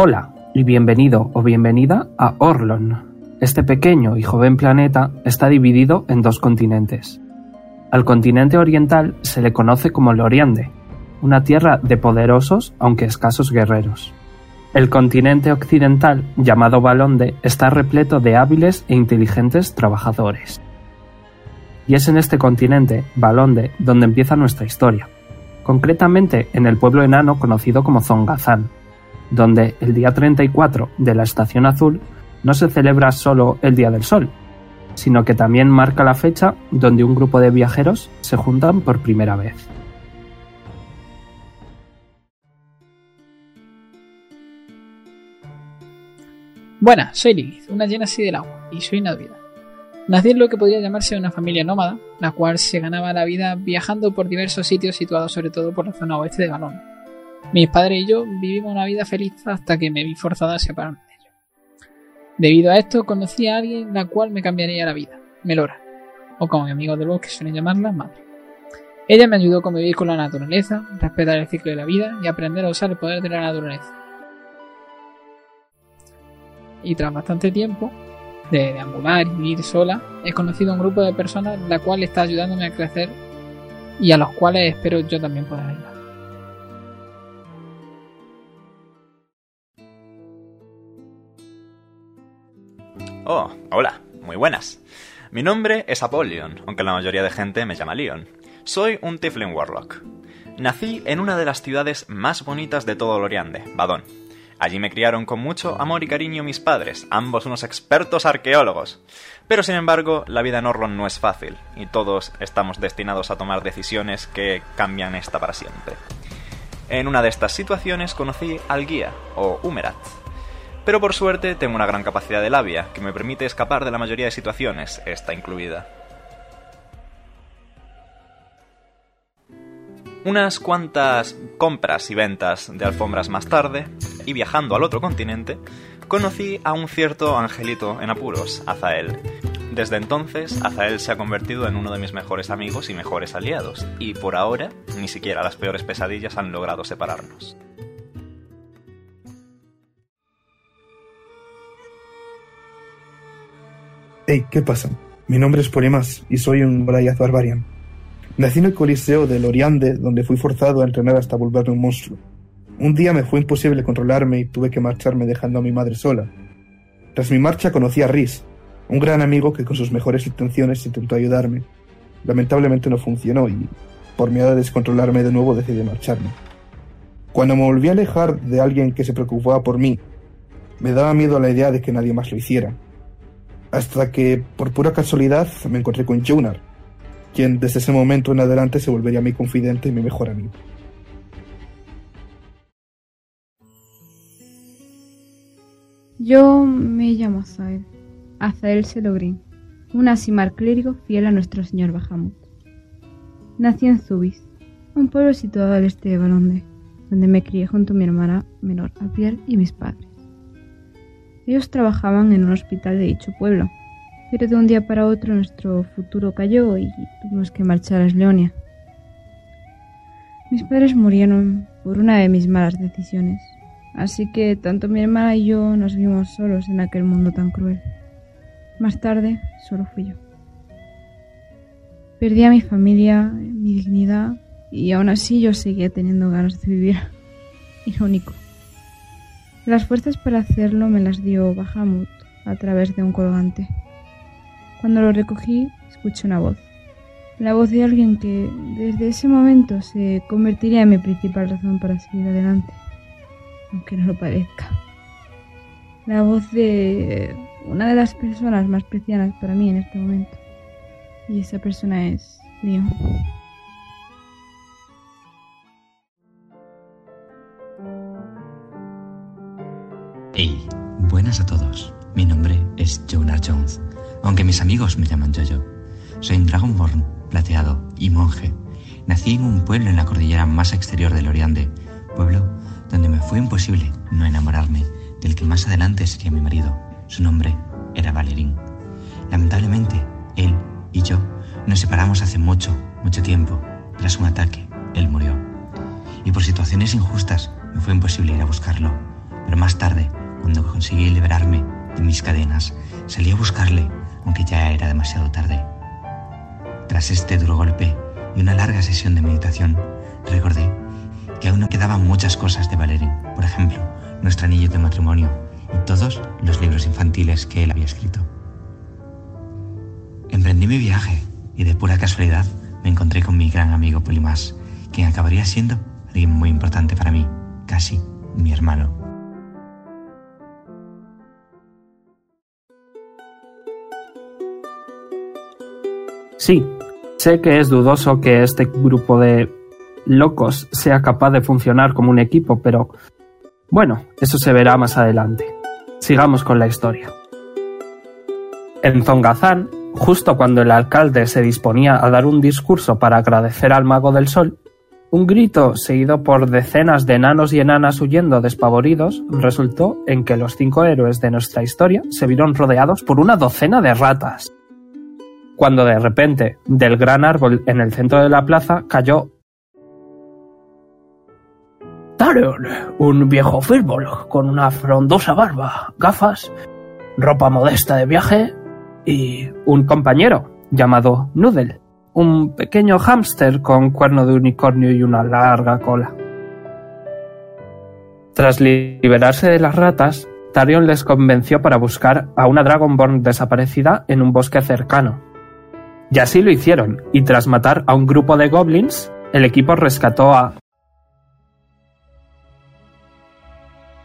Hola y bienvenido o bienvenida a Orlon. Este pequeño y joven planeta está dividido en dos continentes. Al continente oriental se le conoce como Loriande, una tierra de poderosos aunque escasos guerreros. El continente occidental, llamado Balonde, está repleto de hábiles e inteligentes trabajadores. Y es en este continente, Balonde, donde empieza nuestra historia, concretamente en el pueblo enano conocido como Zongazán, donde el día 34 de la Estación Azul no se celebra solo el Día del Sol, sino que también marca la fecha donde un grupo de viajeros se juntan por primera vez. Buenas, soy Lilith, una llena así del agua, y soy una druida. Nací en lo que podría llamarse una familia nómada, la cual se ganaba la vida viajando por diversos sitios situados sobre todo por la zona oeste de Balón. Mis padres y yo vivimos una vida feliz hasta que me vi forzada a separarme de ellos. Debido a esto conocí a alguien la cual me cambiaría la vida, Melora, o como mi amigo de bosque suelen llamarla, madre. Ella me ayudó a convivir con la naturaleza, respetar el ciclo de la vida y aprender a usar el poder de la naturaleza y tras bastante tiempo de deambular y vivir sola, he conocido a un grupo de personas la cual está ayudándome a crecer y a los cuales espero yo también poder ayudar. Oh, hola, muy buenas. Mi nombre es Apollyon, aunque la mayoría de gente me llama Leon. Soy un Tiflin Warlock. Nací en una de las ciudades más bonitas de todo Loriande, Badón, Allí me criaron con mucho amor y cariño mis padres, ambos unos expertos arqueólogos. Pero sin embargo, la vida en Orlon no es fácil, y todos estamos destinados a tomar decisiones que cambian esta para siempre. En una de estas situaciones conocí al guía, o Humerat. Pero por suerte tengo una gran capacidad de labia, que me permite escapar de la mayoría de situaciones, esta incluida. Unas cuantas compras y ventas de alfombras más tarde, y viajando al otro continente, conocí a un cierto angelito en apuros, Azael. Desde entonces, Azael se ha convertido en uno de mis mejores amigos y mejores aliados, y por ahora, ni siquiera las peores pesadillas han logrado separarnos. Hey, ¿qué pasa? Mi nombre es Polimas y soy un Goliath Barbarian. Nací en el Coliseo de Loriande, donde fui forzado a entrenar hasta volverme un monstruo. Un día me fue imposible controlarme y tuve que marcharme dejando a mi madre sola. Tras mi marcha conocí a Rhys, un gran amigo que con sus mejores intenciones intentó ayudarme. Lamentablemente no funcionó y, por miedo de descontrolarme de nuevo, decidí marcharme. Cuando me volví a alejar de alguien que se preocupaba por mí, me daba miedo la idea de que nadie más lo hiciera. Hasta que, por pura casualidad, me encontré con Jonar, quien desde ese momento en adelante se volvería mi confidente y mi mejor amigo. Yo me llamo Azael, Azael Selogrin, un asimar clérigo fiel a nuestro señor Bahamut. Nací en Zubis, un pueblo situado al este de Balonde, donde me crié junto a mi hermana menor Apiel y mis padres. Ellos trabajaban en un hospital de dicho pueblo, pero de un día para otro nuestro futuro cayó y tuvimos que marchar a Esleonia. Mis padres murieron por una de mis malas decisiones, así que tanto mi hermana y yo nos vimos solos en aquel mundo tan cruel. Más tarde, solo fui yo. Perdí a mi familia, mi dignidad, y aún así yo seguía teniendo ganas de vivir. Irónico. Las fuerzas para hacerlo me las dio Bahamut a través de un colgante. Cuando lo recogí, escuché una voz. La voz de alguien que desde ese momento se convertiría en mi principal razón para seguir adelante, aunque no lo parezca. La voz de una de las personas más preciadas para mí en este momento. Y esa persona es Leon. Hey, buenas a todos. Mi nombre es Jonah Jones aunque mis amigos me llaman Jojo. Soy un Dragonborn plateado y monje. Nací en un pueblo en la cordillera más exterior del Oriande, pueblo donde me fue imposible no enamorarme del que más adelante sería mi marido. Su nombre era Valerín. Lamentablemente, él y yo nos separamos hace mucho, mucho tiempo. Tras un ataque, él murió. Y por situaciones injustas me fue imposible ir a buscarlo. pero más tarde, conseguí liberarme de mis cadenas, salí a buscarle, aunque ya era demasiado tarde. Tras este duro golpe y una larga sesión de meditación, recordé que aún no quedaban muchas cosas de Valerin, por ejemplo, nuestro anillo de matrimonio y todos los libros infantiles que él había escrito. Emprendí mi viaje y de pura casualidad me encontré con mi gran amigo Polimás, quien acabaría siendo alguien muy importante para mí, casi mi hermano. Sí, sé que es dudoso que este grupo de locos sea capaz de funcionar como un equipo, pero bueno, eso se verá más adelante. Sigamos con la historia. En Zongazán, justo cuando el alcalde se disponía a dar un discurso para agradecer al mago del sol, un grito seguido por decenas de enanos y enanas huyendo despavoridos resultó en que los cinco héroes de nuestra historia se vieron rodeados por una docena de ratas. Cuando de repente, del gran árbol en el centro de la plaza cayó Tarion, un viejo fútbol con una frondosa barba, gafas, ropa modesta de viaje y un compañero llamado Noodle, un pequeño hámster con cuerno de unicornio y una larga cola. Tras liberarse de las ratas, Tarion les convenció para buscar a una Dragonborn desaparecida en un bosque cercano. Y así lo hicieron, y tras matar a un grupo de goblins, el equipo rescató a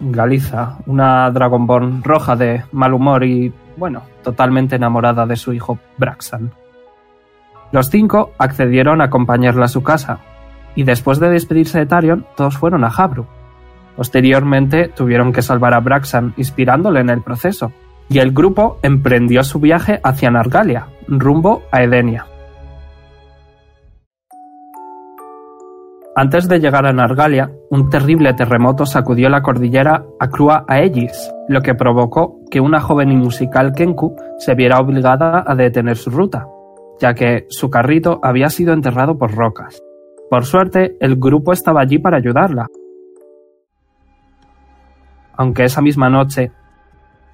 Galiza, una Dragonborn roja de mal humor y, bueno, totalmente enamorada de su hijo Braxan. Los cinco accedieron a acompañarla a su casa, y después de despedirse de Tarion, todos fueron a Habru. Posteriormente tuvieron que salvar a Braxan, inspirándole en el proceso, y el grupo emprendió su viaje hacia Nargalia, rumbo a Edenia. Antes de llegar a Nargalia, un terrible terremoto sacudió la cordillera Acrua Aegis, lo que provocó que una joven y musical Kenku se viera obligada a detener su ruta, ya que su carrito había sido enterrado por rocas. Por suerte, el grupo estaba allí para ayudarla. Aunque esa misma noche,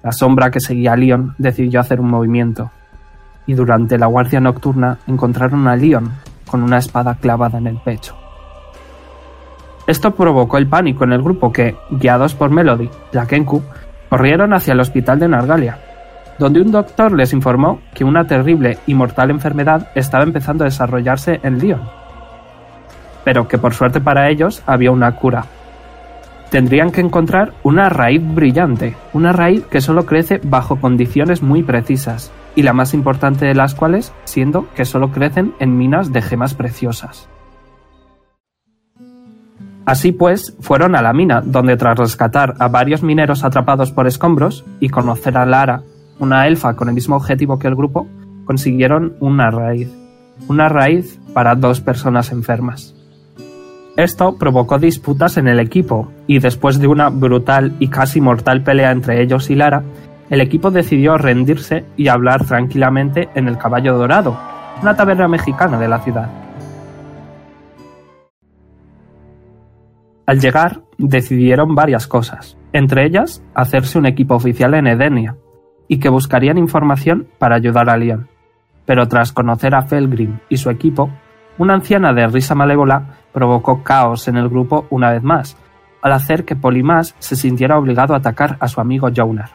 la sombra que seguía a Leon decidió hacer un movimiento, y durante la guardia nocturna encontraron a Leon con una espada clavada en el pecho. Esto provocó el pánico en el grupo que, guiados por Melody, la Kenku, corrieron hacia el hospital de Nargalia, donde un doctor les informó que una terrible y mortal enfermedad estaba empezando a desarrollarse en Lyon, pero que por suerte para ellos había una cura. Tendrían que encontrar una raíz brillante, una raíz que solo crece bajo condiciones muy precisas, y la más importante de las cuales siendo que solo crecen en minas de gemas preciosas. Así pues, fueron a la mina, donde tras rescatar a varios mineros atrapados por escombros y conocer a Lara, una elfa con el mismo objetivo que el grupo, consiguieron una raíz. Una raíz para dos personas enfermas. Esto provocó disputas en el equipo, y después de una brutal y casi mortal pelea entre ellos y Lara, el equipo decidió rendirse y hablar tranquilamente en el Caballo Dorado, una taberna mexicana de la ciudad. Al llegar, decidieron varias cosas, entre ellas hacerse un equipo oficial en Edenia, y que buscarían información para ayudar a Leon. Pero tras conocer a Felgrim y su equipo, una anciana de risa malévola provocó caos en el grupo una vez más, al hacer que Polimás se sintiera obligado a atacar a su amigo Jonar.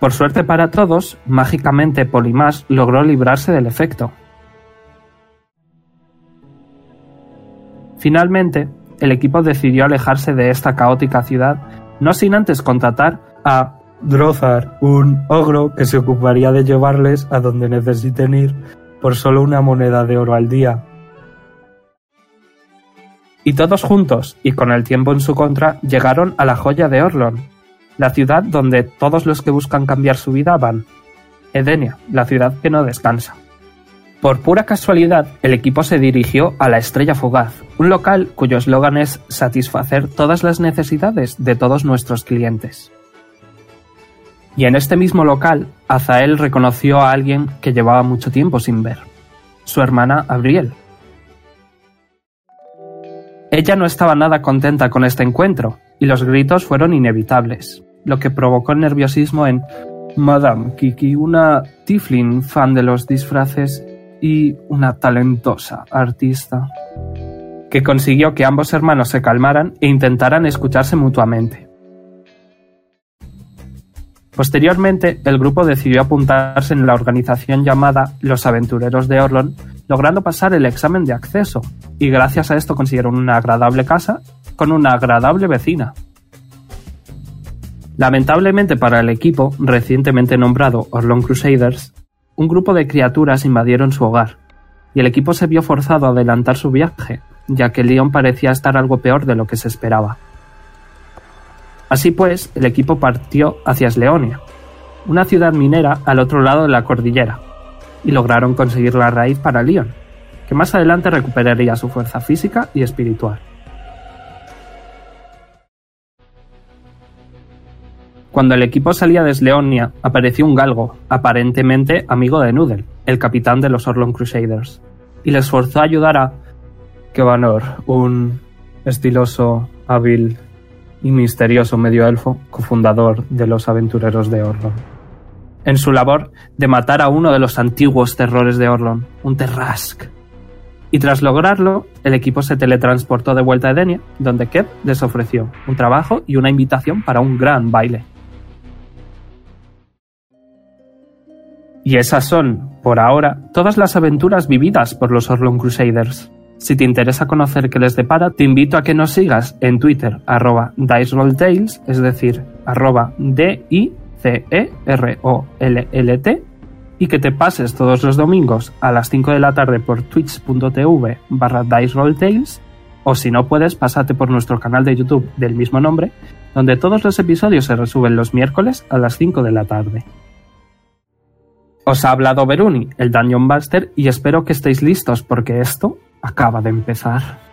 Por suerte para todos, mágicamente Polimás logró librarse del efecto, Finalmente, el equipo decidió alejarse de esta caótica ciudad, no sin antes contratar a Drozar, un ogro que se ocuparía de llevarles a donde necesiten ir por solo una moneda de oro al día. Y todos juntos, y con el tiempo en su contra, llegaron a la joya de Orlon, la ciudad donde todos los que buscan cambiar su vida van. Edenia, la ciudad que no descansa. Por pura casualidad, el equipo se dirigió a la Estrella Fugaz, un local cuyo eslogan es satisfacer todas las necesidades de todos nuestros clientes. Y en este mismo local, Azael reconoció a alguien que llevaba mucho tiempo sin ver, su hermana Abriel. Ella no estaba nada contenta con este encuentro, y los gritos fueron inevitables, lo que provocó el nerviosismo en Madame Kiki, una Tiflin fan de los disfraces y una talentosa artista, que consiguió que ambos hermanos se calmaran e intentaran escucharse mutuamente. Posteriormente, el grupo decidió apuntarse en la organización llamada Los Aventureros de Orlon, logrando pasar el examen de acceso, y gracias a esto consiguieron una agradable casa con una agradable vecina. Lamentablemente para el equipo, recientemente nombrado Orlon Crusaders, un grupo de criaturas invadieron su hogar, y el equipo se vio forzado a adelantar su viaje, ya que Leon parecía estar algo peor de lo que se esperaba. Así pues, el equipo partió hacia Sleonia, una ciudad minera al otro lado de la cordillera, y lograron conseguir la raíz para Leon, que más adelante recuperaría su fuerza física y espiritual. Cuando el equipo salía de Sleonia, apareció un galgo, aparentemente amigo de Noodle, el capitán de los Orlon Crusaders, y les forzó a ayudar a Kevanor, un estiloso, hábil y misterioso medio elfo, cofundador de los aventureros de Orlon. En su labor de matar a uno de los antiguos terrores de Orlon, un Terrask. Y tras lograrlo, el equipo se teletransportó de vuelta a Edenia, donde Kev les ofreció un trabajo y una invitación para un gran baile. Y esas son, por ahora, todas las aventuras vividas por los Orlon Crusaders. Si te interesa conocer qué les depara, te invito a que nos sigas en Twitter, arroba DiceRollTales, es decir, arroba D-I-C-E-R-O-L-L-T, y que te pases todos los domingos a las 5 de la tarde por twitch.tv barra DiceRollTales, o si no puedes, pásate por nuestro canal de YouTube del mismo nombre, donde todos los episodios se resuben los miércoles a las 5 de la tarde. Os ha hablado Beruni, el Dungeon Buster, y espero que estéis listos porque esto acaba de empezar.